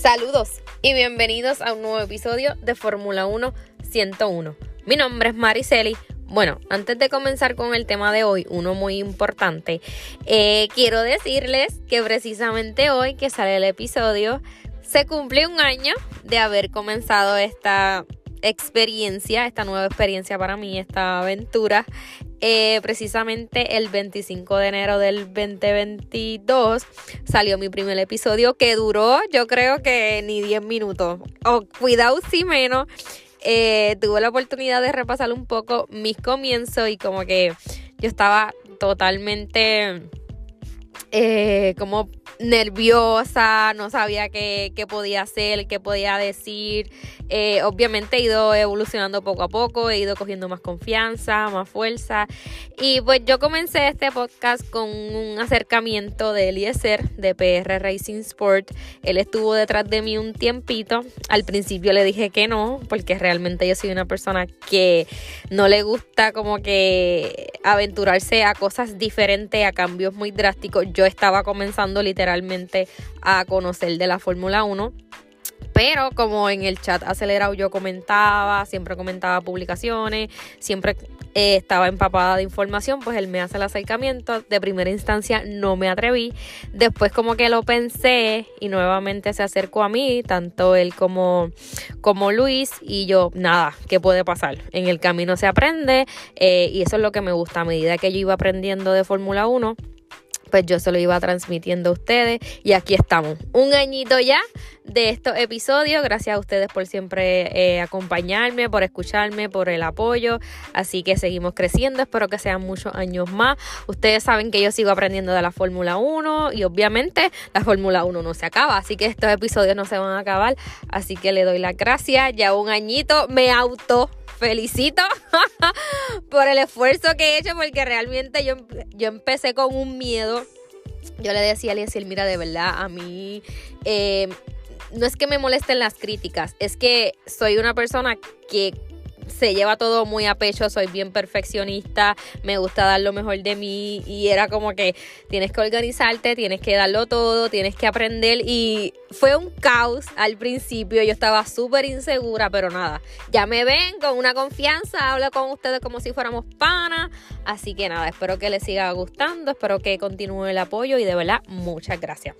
Saludos y bienvenidos a un nuevo episodio de Fórmula 1 101. Mi nombre es Mariceli. Bueno, antes de comenzar con el tema de hoy, uno muy importante, eh, quiero decirles que precisamente hoy que sale el episodio, se cumple un año de haber comenzado esta experiencia, esta nueva experiencia para mí, esta aventura. Eh, precisamente el 25 de enero del 2022 salió mi primer episodio que duró yo creo que ni 10 minutos. O cuidado si menos. Eh, tuve la oportunidad de repasar un poco mis comienzos y como que yo estaba totalmente eh, como nerviosa, no sabía qué, podía hacer, qué podía decir. Eh, obviamente he ido evolucionando poco a poco, he ido cogiendo más confianza, más fuerza. Y pues yo comencé este podcast con un acercamiento de Eliezer de PR Racing Sport. Él estuvo detrás de mí un tiempito. Al principio le dije que no, porque realmente yo soy una persona que no le gusta como que aventurarse a cosas diferentes, a cambios muy drásticos. Yo estaba comenzando literalmente a conocer de la Fórmula 1. Pero como en el chat acelerado yo comentaba, siempre comentaba publicaciones, siempre eh, estaba empapada de información, pues él me hace el acercamiento. De primera instancia no me atreví. Después como que lo pensé y nuevamente se acercó a mí, tanto él como, como Luis. Y yo, nada, ¿qué puede pasar? En el camino se aprende eh, y eso es lo que me gusta. A medida que yo iba aprendiendo de Fórmula 1, pues yo se lo iba transmitiendo a ustedes y aquí estamos. Un añito ya de estos episodios. Gracias a ustedes por siempre eh, acompañarme, por escucharme, por el apoyo. Así que seguimos creciendo. Espero que sean muchos años más. Ustedes saben que yo sigo aprendiendo de la Fórmula 1 y obviamente la Fórmula 1 no se acaba. Así que estos episodios no se van a acabar. Así que le doy las gracias. Ya un añito me auto felicito por el esfuerzo que he hecho porque realmente yo, yo empecé con un miedo. Yo le decía a Eliezer, mira, de verdad, a mí eh, no es que me molesten las críticas, es que soy una persona que se lleva todo muy a pecho, soy bien perfeccionista, me gusta dar lo mejor de mí y era como que tienes que organizarte, tienes que darlo todo, tienes que aprender y fue un caos al principio, yo estaba súper insegura, pero nada, ya me ven con una confianza, hablo con ustedes como si fuéramos panas, así que nada, espero que les siga gustando, espero que continúe el apoyo y de verdad muchas gracias.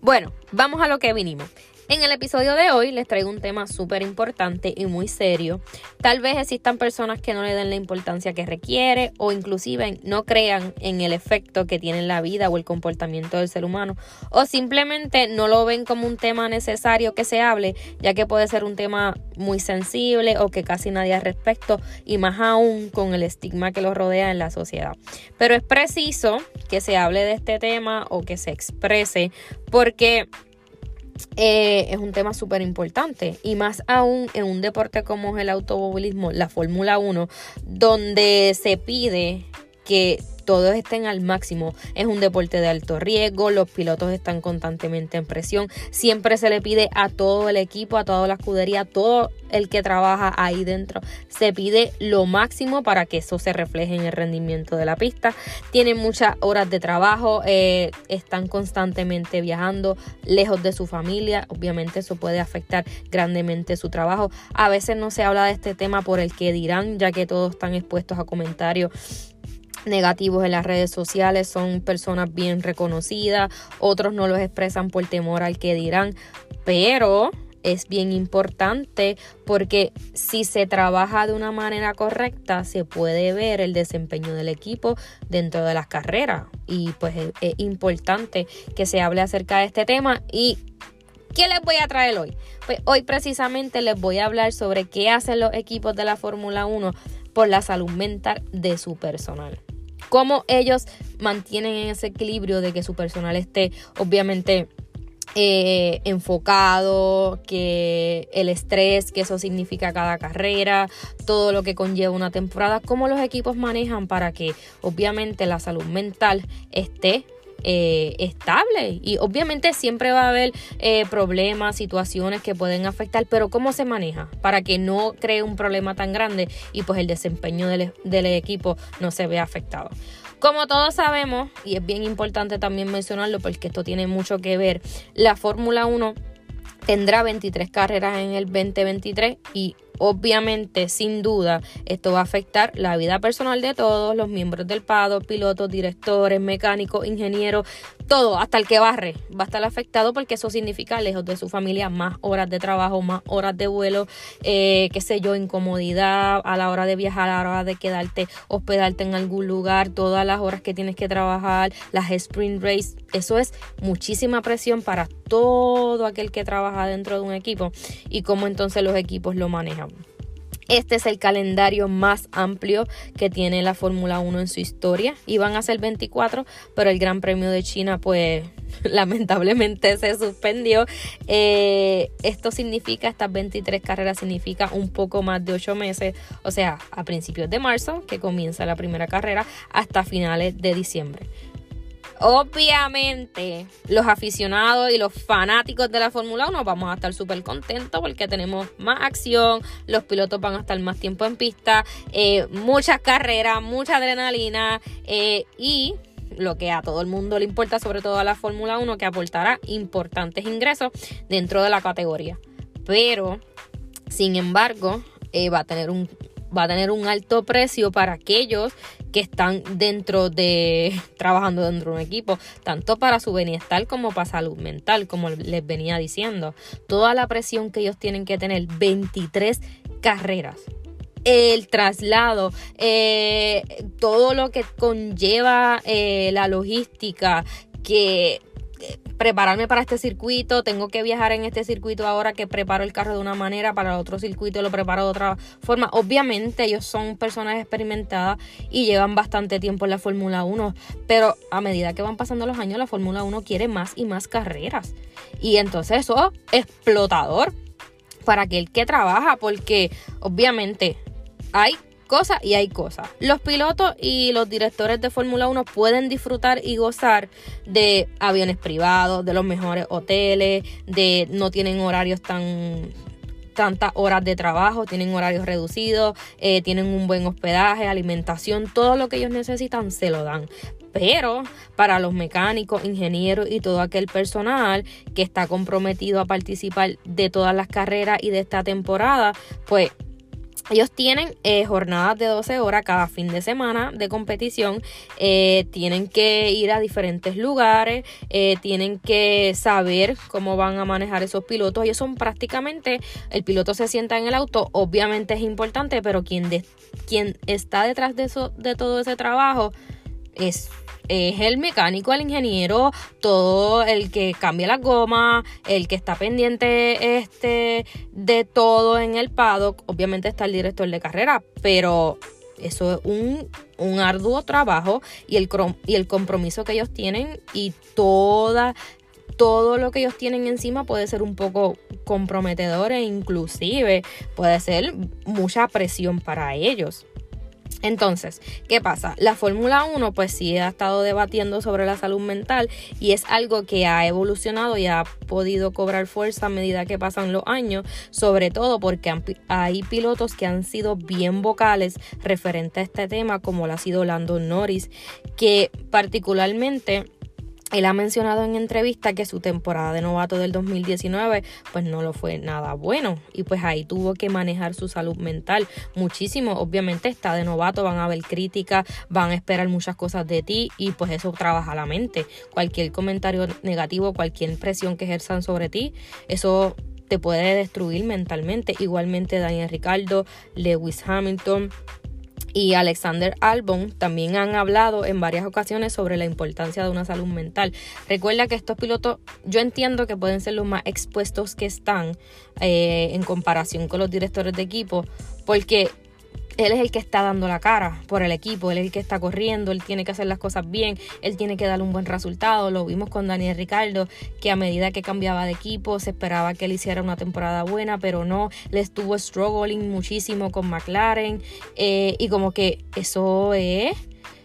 Bueno, vamos a lo que vinimos. En el episodio de hoy les traigo un tema súper importante y muy serio. Tal vez existan personas que no le den la importancia que requiere o inclusive no crean en el efecto que tiene la vida o el comportamiento del ser humano o simplemente no lo ven como un tema necesario que se hable ya que puede ser un tema muy sensible o que casi nadie al respecto y más aún con el estigma que lo rodea en la sociedad. Pero es preciso que se hable de este tema o que se exprese porque eh, es un tema súper importante. Y más aún en un deporte como es el automovilismo, la Fórmula 1, donde se pide que todos estén al máximo. Es un deporte de alto riesgo, los pilotos están constantemente en presión. Siempre se le pide a todo el equipo, a toda la escudería, a todo el que trabaja ahí dentro, se pide lo máximo para que eso se refleje en el rendimiento de la pista. Tienen muchas horas de trabajo, eh, están constantemente viajando lejos de su familia. Obviamente eso puede afectar grandemente su trabajo. A veces no se habla de este tema por el que dirán, ya que todos están expuestos a comentarios negativos en las redes sociales, son personas bien reconocidas, otros no los expresan por temor al que dirán, pero es bien importante porque si se trabaja de una manera correcta se puede ver el desempeño del equipo dentro de las carreras. Y pues es, es importante que se hable acerca de este tema. Y ¿Qué les voy a traer hoy? Pues hoy precisamente les voy a hablar sobre qué hacen los equipos de la Fórmula 1 por la salud mental de su personal cómo ellos mantienen ese equilibrio de que su personal esté obviamente eh, enfocado, que el estrés que eso significa cada carrera, todo lo que conlleva una temporada, cómo los equipos manejan para que obviamente la salud mental esté eh, estable y obviamente siempre va a haber eh, problemas, situaciones que pueden afectar, pero cómo se maneja para que no cree un problema tan grande y pues el desempeño del, del equipo no se vea afectado. Como todos sabemos, y es bien importante también mencionarlo porque esto tiene mucho que ver, la Fórmula 1 tendrá 23 carreras en el 2023 y Obviamente, sin duda, esto va a afectar la vida personal de todos los miembros del PADO, pilotos, directores, mecánicos, ingenieros, todo, hasta el que barre, va a estar afectado porque eso significa lejos de su familia más horas de trabajo, más horas de vuelo, eh, qué sé yo, incomodidad a la hora de viajar, a la hora de quedarte, hospedarte en algún lugar, todas las horas que tienes que trabajar, las sprint race, eso es muchísima presión para todo aquel que trabaja dentro de un equipo y cómo entonces los equipos lo manejan. Este es el calendario más amplio que tiene la Fórmula 1 en su historia. Iban a ser 24, pero el Gran Premio de China pues lamentablemente se suspendió. Eh, esto significa, estas 23 carreras significa un poco más de 8 meses, o sea, a principios de marzo, que comienza la primera carrera, hasta finales de diciembre. Obviamente, los aficionados y los fanáticos de la Fórmula 1 vamos a estar súper contentos porque tenemos más acción, los pilotos van a estar más tiempo en pista, eh, muchas carreras, mucha adrenalina eh, y lo que a todo el mundo le importa, sobre todo a la Fórmula 1, que aportará importantes ingresos dentro de la categoría. Pero, sin embargo, eh, va a tener un va a tener un alto precio para aquellos que están dentro de, trabajando dentro de un equipo, tanto para su bienestar como para salud mental, como les venía diciendo. Toda la presión que ellos tienen que tener, 23 carreras el traslado, eh, todo lo que conlleva eh, la logística, que prepararme para este circuito, tengo que viajar en este circuito ahora que preparo el carro de una manera, para el otro circuito lo preparo de otra forma. Obviamente ellos son personas experimentadas y llevan bastante tiempo en la Fórmula 1, pero a medida que van pasando los años la Fórmula 1 quiere más y más carreras. Y entonces eso es explotador para aquel que trabaja, porque obviamente hay cosas y hay cosas. Los pilotos y los directores de Fórmula 1 pueden disfrutar y gozar de aviones privados, de los mejores hoteles, de no tienen horarios tan tantas horas de trabajo, tienen horarios reducidos, eh, tienen un buen hospedaje, alimentación, todo lo que ellos necesitan se lo dan. Pero para los mecánicos, ingenieros y todo aquel personal que está comprometido a participar de todas las carreras y de esta temporada, pues ellos tienen eh, jornadas de 12 horas cada fin de semana de competición. Eh, tienen que ir a diferentes lugares. Eh, tienen que saber cómo van a manejar esos pilotos. Ellos son prácticamente, el piloto se sienta en el auto. Obviamente es importante, pero quien, de, quien está detrás de, eso, de todo ese trabajo es es el mecánico, el ingeniero, todo el que cambia la goma, el que está pendiente este, de todo en el paddock. Obviamente está el director de carrera, pero eso es un, un arduo trabajo y el, y el compromiso que ellos tienen y toda todo lo que ellos tienen encima puede ser un poco comprometedor e inclusive puede ser mucha presión para ellos. Entonces, ¿qué pasa? La Fórmula 1 pues sí ha estado debatiendo sobre la salud mental y es algo que ha evolucionado y ha podido cobrar fuerza a medida que pasan los años, sobre todo porque hay pilotos que han sido bien vocales referente a este tema, como lo ha sido Lando Norris, que particularmente él ha mencionado en entrevista que su temporada de novato del 2019 pues no lo fue nada bueno y pues ahí tuvo que manejar su salud mental muchísimo. Obviamente está de novato, van a haber críticas, van a esperar muchas cosas de ti y pues eso trabaja la mente. Cualquier comentario negativo, cualquier presión que ejerzan sobre ti, eso te puede destruir mentalmente. Igualmente Daniel Ricardo, Lewis Hamilton, y Alexander Albon también han hablado en varias ocasiones sobre la importancia de una salud mental. Recuerda que estos pilotos, yo entiendo que pueden ser los más expuestos que están eh, en comparación con los directores de equipo, porque él es el que está dando la cara por el equipo, él es el que está corriendo, él tiene que hacer las cosas bien, él tiene que dar un buen resultado. Lo vimos con Daniel Ricardo, que a medida que cambiaba de equipo se esperaba que él hiciera una temporada buena, pero no, le estuvo struggling muchísimo con McLaren eh, y como que eso es...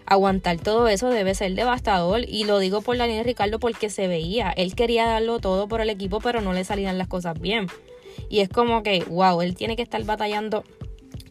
aguantar todo eso debe ser devastador y lo digo por Daniel Ricardo porque se veía, él quería darlo todo por el equipo pero no le salían las cosas bien y es como que wow, él tiene que estar batallando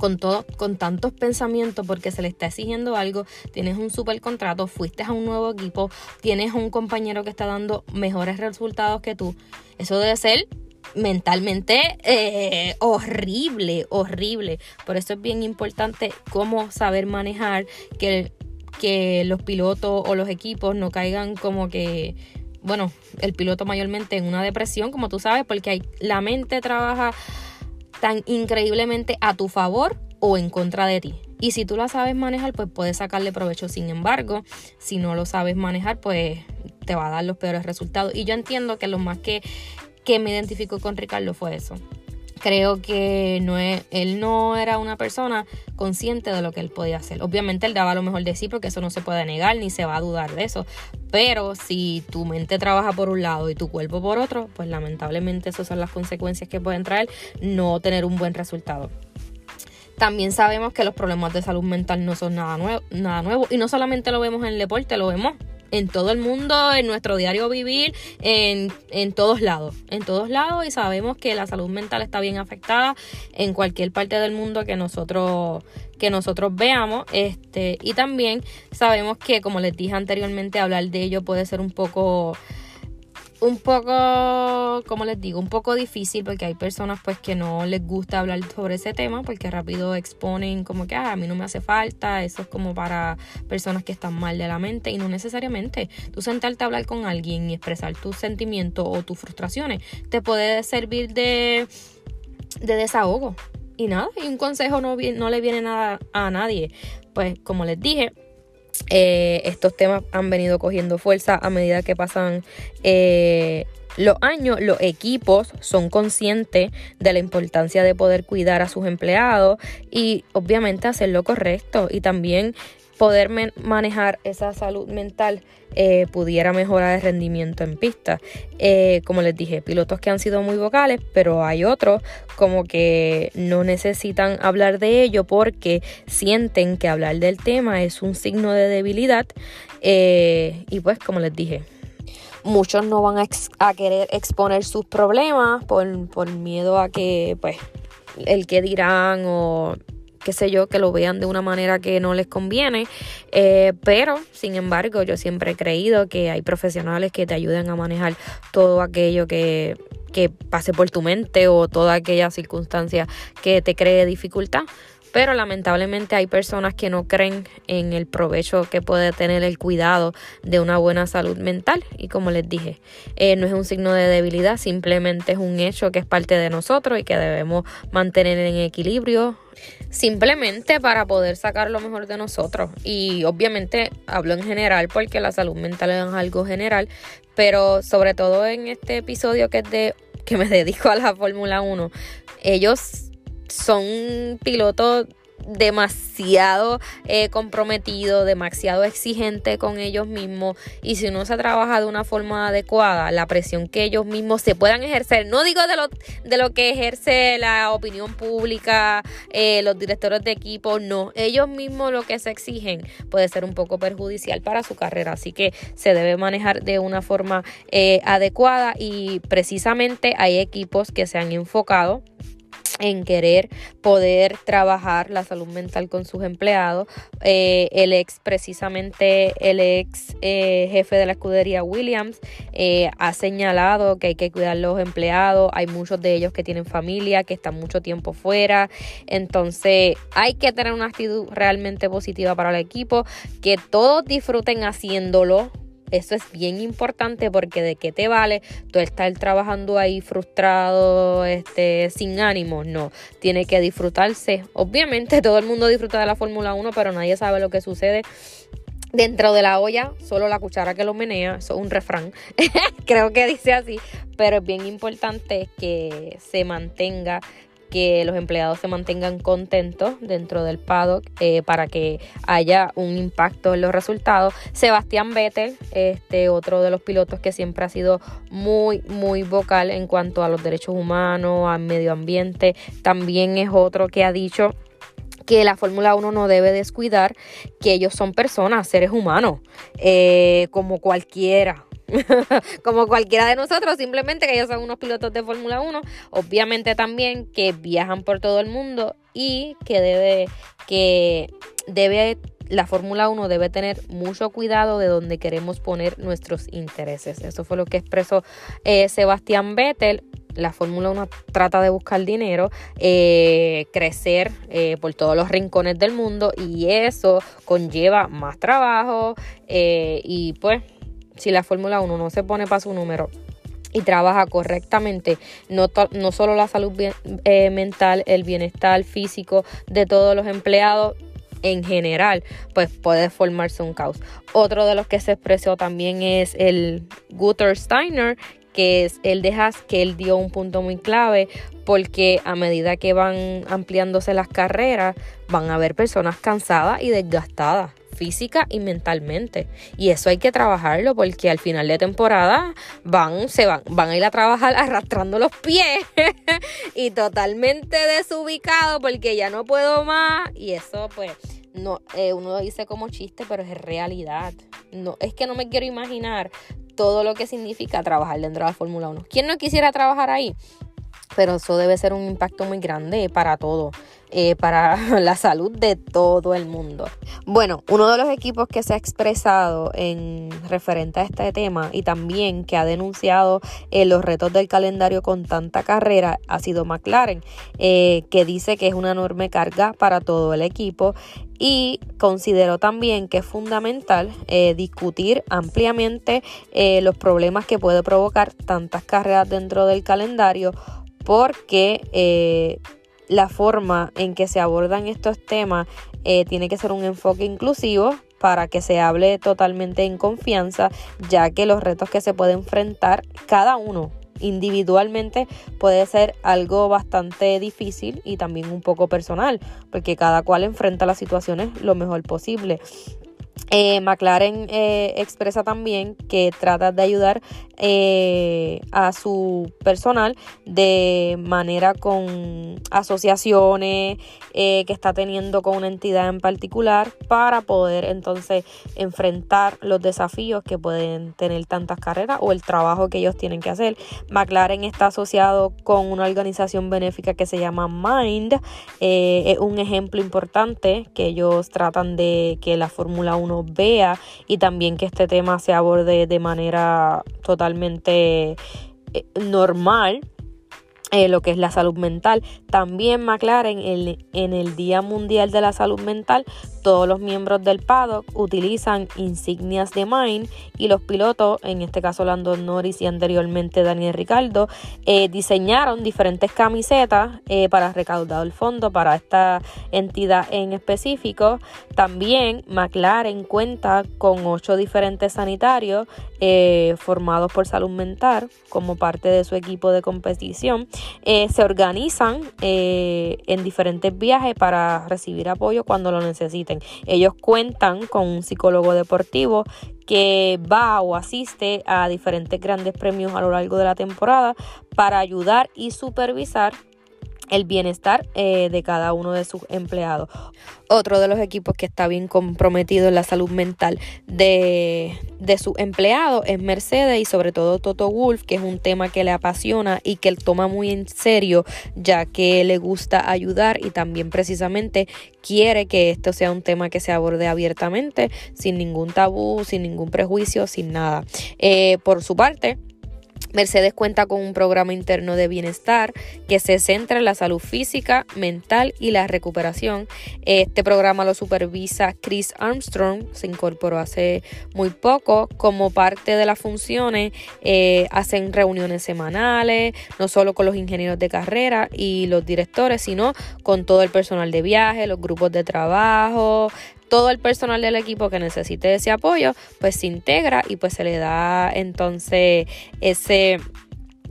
con todo, con tantos pensamientos porque se le está exigiendo algo, tienes un super contrato, fuiste a un nuevo equipo, tienes un compañero que está dando mejores resultados que tú. Eso debe ser mentalmente eh, horrible, horrible. Por eso es bien importante cómo saber manejar que, que los pilotos o los equipos no caigan como que bueno, el piloto mayormente en una depresión, como tú sabes, porque hay, la mente trabaja tan increíblemente a tu favor o en contra de ti. Y si tú la sabes manejar, pues puedes sacarle provecho. Sin embargo, si no lo sabes manejar, pues te va a dar los peores resultados. Y yo entiendo que lo más que, que me identifico con Ricardo fue eso creo que no es, él no era una persona consciente de lo que él podía hacer. Obviamente él daba lo mejor de sí porque eso no se puede negar ni se va a dudar de eso. Pero si tu mente trabaja por un lado y tu cuerpo por otro, pues lamentablemente esas son las consecuencias que pueden traer no tener un buen resultado. También sabemos que los problemas de salud mental no son nada nuevo, nada nuevo. Y no solamente lo vemos en el deporte, lo vemos en todo el mundo, en nuestro diario vivir, en, en, todos lados, en todos lados y sabemos que la salud mental está bien afectada en cualquier parte del mundo que nosotros que nosotros veamos este y también sabemos que como les dije anteriormente hablar de ello puede ser un poco un poco, como les digo, un poco difícil porque hay personas pues que no les gusta hablar sobre ese tema porque rápido exponen como que ah, a mí no me hace falta, eso es como para personas que están mal de la mente y no necesariamente. Tú sentarte a hablar con alguien y expresar tus sentimientos o tus frustraciones te puede servir de, de desahogo. Y nada, y un consejo no, no le viene nada a nadie. Pues como les dije, eh, estos temas han venido cogiendo fuerza a medida que pasan eh, los años. Los equipos son conscientes de la importancia de poder cuidar a sus empleados y obviamente hacer lo correcto. Y también poder manejar esa salud mental eh, pudiera mejorar el rendimiento en pista. Eh, como les dije, pilotos que han sido muy vocales, pero hay otros como que no necesitan hablar de ello porque sienten que hablar del tema es un signo de debilidad. Eh, y pues, como les dije, muchos no van a, querer exponer sus problemas por, por miedo a que, pues, el que dirán o qué sé yo, que lo vean de una manera que no les conviene. Eh, pero, sin embargo, yo siempre he creído que hay profesionales que te ayuden a manejar todo aquello que, que pase por tu mente o toda aquella circunstancia que te cree dificultad. Pero lamentablemente hay personas que no creen en el provecho que puede tener el cuidado de una buena salud mental. Y como les dije, eh, no es un signo de debilidad, simplemente es un hecho que es parte de nosotros y que debemos mantener en equilibrio simplemente para poder sacar lo mejor de nosotros. Y obviamente hablo en general porque la salud mental es algo general, pero sobre todo en este episodio que es de que me dedico a la Fórmula 1, ellos son pilotos demasiado eh, comprometido, demasiado exigente con ellos mismos y si no se trabaja de una forma adecuada, la presión que ellos mismos se puedan ejercer, no digo de lo, de lo que ejerce la opinión pública, eh, los directores de equipo, no, ellos mismos lo que se exigen puede ser un poco perjudicial para su carrera, así que se debe manejar de una forma eh, adecuada y precisamente hay equipos que se han enfocado en querer poder trabajar la salud mental con sus empleados. Eh, el ex, precisamente el ex eh, jefe de la escudería Williams, eh, ha señalado que hay que cuidar los empleados. Hay muchos de ellos que tienen familia, que están mucho tiempo fuera. Entonces hay que tener una actitud realmente positiva para el equipo, que todos disfruten haciéndolo eso es bien importante porque de qué te vale tú estar trabajando ahí frustrado, este, sin ánimo. No, tiene que disfrutarse. Obviamente todo el mundo disfruta de la Fórmula 1, pero nadie sabe lo que sucede dentro de la olla, solo la cuchara que lo menea, eso es un refrán, creo que dice así, pero es bien importante que se mantenga que los empleados se mantengan contentos dentro del paddock eh, para que haya un impacto en los resultados. Sebastián Vettel, este otro de los pilotos que siempre ha sido muy, muy vocal en cuanto a los derechos humanos, al medio ambiente, también es otro que ha dicho que la Fórmula 1 no debe descuidar que ellos son personas, seres humanos, eh, como cualquiera, como cualquiera de nosotros, simplemente que ellos son unos pilotos de Fórmula 1, obviamente también que viajan por todo el mundo y que debe que debe la Fórmula 1 debe tener mucho cuidado de donde queremos poner nuestros intereses. Eso fue lo que expresó eh, Sebastián Vettel. La Fórmula 1 trata de buscar dinero, eh, crecer eh, por todos los rincones del mundo y eso conlleva más trabajo y pues si la Fórmula 1 no se pone para su número y trabaja correctamente, no, no solo la salud eh, mental, el bienestar físico de todos los empleados, en general, pues puede formarse un caos. Otro de los que se expresó también es el Guter Steiner, que es él deja que él dio un punto muy clave porque a medida que van ampliándose las carreras van a haber personas cansadas y desgastadas física y mentalmente. Y eso hay que trabajarlo porque al final de temporada van, se van, van a ir a trabajar arrastrando los pies y totalmente desubicado porque ya no puedo más. Y eso pues no, eh, uno lo dice como chiste, pero es realidad. No, es que no me quiero imaginar todo lo que significa trabajar dentro de la Fórmula 1. ¿Quién no quisiera trabajar ahí? Pero eso debe ser un impacto muy grande para todo. Eh, para la salud de todo el mundo. Bueno, uno de los equipos que se ha expresado en referente a este tema y también que ha denunciado eh, los retos del calendario con tanta carrera ha sido McLaren, eh, que dice que es una enorme carga para todo el equipo y consideró también que es fundamental discutir ampliamente los problemas que puede provocar tantas carreras dentro del calendario porque la forma en que se abordan estos temas eh, tiene que ser un enfoque inclusivo para que se hable totalmente en confianza, ya que los retos que se puede enfrentar cada uno individualmente puede ser algo bastante difícil y también un poco personal, porque cada cual enfrenta las situaciones lo mejor posible. Eh, McLaren eh, expresa también que trata de ayudar eh, a su personal de manera con asociaciones que está teniendo con una entidad en particular para poder entonces enfrentar los desafíos que pueden tener tantas carreras o el trabajo que ellos tienen que hacer. McLaren está asociado con una organización benéfica que se llama Mind. es un ejemplo importante que ellos tratan de que la Fórmula 1 vea y también que este tema se aborde de manera totalmente eh, normal eh, lo que es la salud mental. También McLaren en, en el Día Mundial de la Salud Mental, todos los miembros del paddock utilizan insignias de Mine y los pilotos, en este caso Lando Norris y anteriormente Daniel Ricardo, eh, diseñaron diferentes camisetas eh, para recaudar el fondo para esta entidad en específico. También McLaren cuenta con ocho diferentes sanitarios formados por salud mental como parte de su equipo de competición eh, se organizan eh, en diferentes viajes para recibir apoyo cuando lo necesiten. Ellos cuentan con un psicólogo deportivo que va o asiste a diferentes grandes premios a lo largo de la temporada para ayudar y supervisar el bienestar eh, de cada uno de sus empleados. Otro de los equipos que está bien comprometido en la salud mental de, de sus empleados es Mercedes y sobre todo Toto Wolf, que es un tema que le apasiona y que él toma muy en serio, ya que le gusta ayudar y también precisamente quiere que esto sea un tema que se aborde abiertamente, sin ningún tabú, sin ningún prejuicio, sin nada. Eh, por su parte, Mercedes cuenta con un programa interno de bienestar que se centra en la salud física, mental y la recuperación. Este programa lo supervisa Chris Armstrong, se incorporó hace muy poco como parte de las funciones. Eh, hacen reuniones semanales, no solo con los ingenieros de carrera y los directores, sino con todo el personal de viaje, los grupos de trabajo, todo el personal del equipo que necesite ese apoyo, pues se integra y pues se le da entonces ese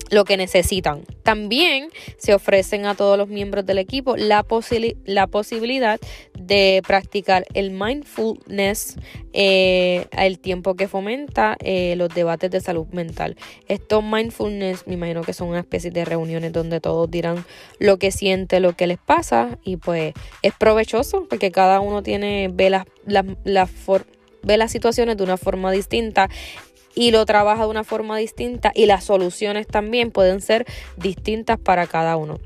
lo que necesitan. También se ofrecen a todos los miembros del equipo la, posibilidad de practicar el mindfulness eh, al tiempo que fomenta eh, los debates de salud mental. Estos mindfulness, me imagino que son una especie de reuniones donde todos dirán lo que siente, lo que les pasa y pues es provechoso porque cada uno tiene ve las, ve las situaciones de una forma distinta y lo trabaja de una forma distinta y las soluciones también pueden ser distintas para cada uno.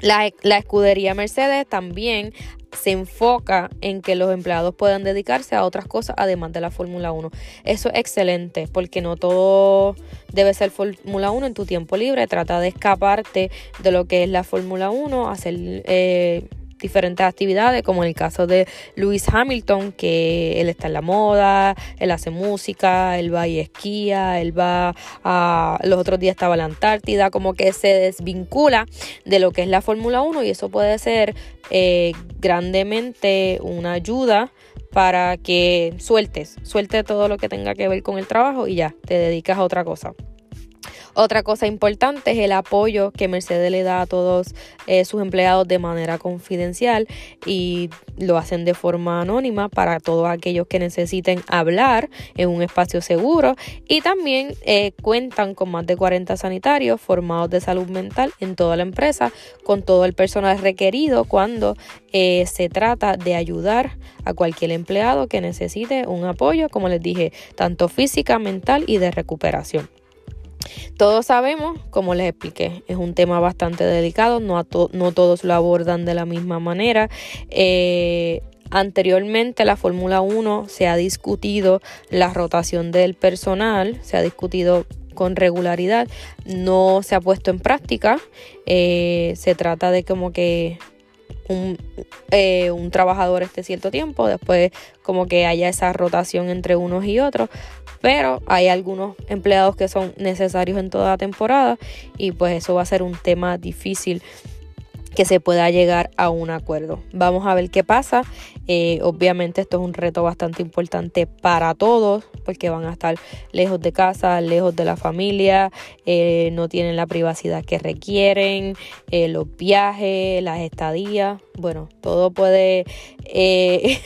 La, la, escudería Mercedes también se enfoca en que los empleados puedan dedicarse a otras cosas además de la Fórmula 1. Eso es excelente porque no todo debe ser Fórmula 1 en tu tiempo libre. Trata de escaparte de lo que es la Fórmula 1, hacer... Eh, diferentes actividades, como en el caso de Lewis Hamilton, que él está en la moda, él hace música, él va y esquía, él va a... Los otros días estaba en la Antártida, como que se desvincula de lo que es la Fórmula 1 y eso puede ser eh, grandemente una ayuda para que sueltes, suelte todo lo que tenga que ver con el trabajo y ya, te dedicas a otra cosa. Otra cosa importante es el apoyo que Mercedes le da a todos eh, sus empleados de manera confidencial y lo hacen de forma anónima para todos aquellos que necesiten hablar en un espacio seguro y también eh, cuentan con más de 40 sanitarios formados de salud mental en toda la empresa con todo el personal requerido cuando eh, se trata de ayudar a cualquier empleado que necesite un apoyo, como les dije, tanto física, mental y de recuperación. Todos sabemos, como les expliqué, es un tema bastante delicado, no, no todos lo abordan de la misma manera. Eh, anteriormente la Fórmula 1 se ha discutido la rotación del personal, se ha discutido con regularidad, no se ha puesto en práctica. Eh, se trata de como que un, eh, un, trabajador esté cierto tiempo, después como que haya esa rotación entre unos y otros, pero hay algunos empleados que son necesarios en toda la temporada y pues eso va a ser un tema difícil que se pueda llegar a un acuerdo. Vamos a ver qué pasa. Eh, obviamente esto es un reto bastante importante para todos porque van a estar lejos de casa, lejos de la familia, eh, no tienen la privacidad que requieren, eh, los viajes, las estadías, bueno, todo puede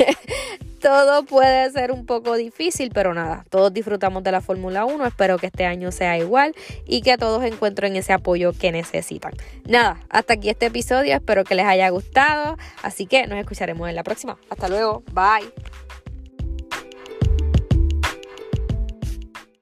todo puede ser un poco difícil, pero nada, todos disfrutamos de la Fórmula 1, espero que este año sea igual y que todos encuentren ese apoyo que necesitan. Nada, hasta aquí este episodio, espero que les haya gustado, así que nos escucharemos en la próxima. Hasta luego, bye.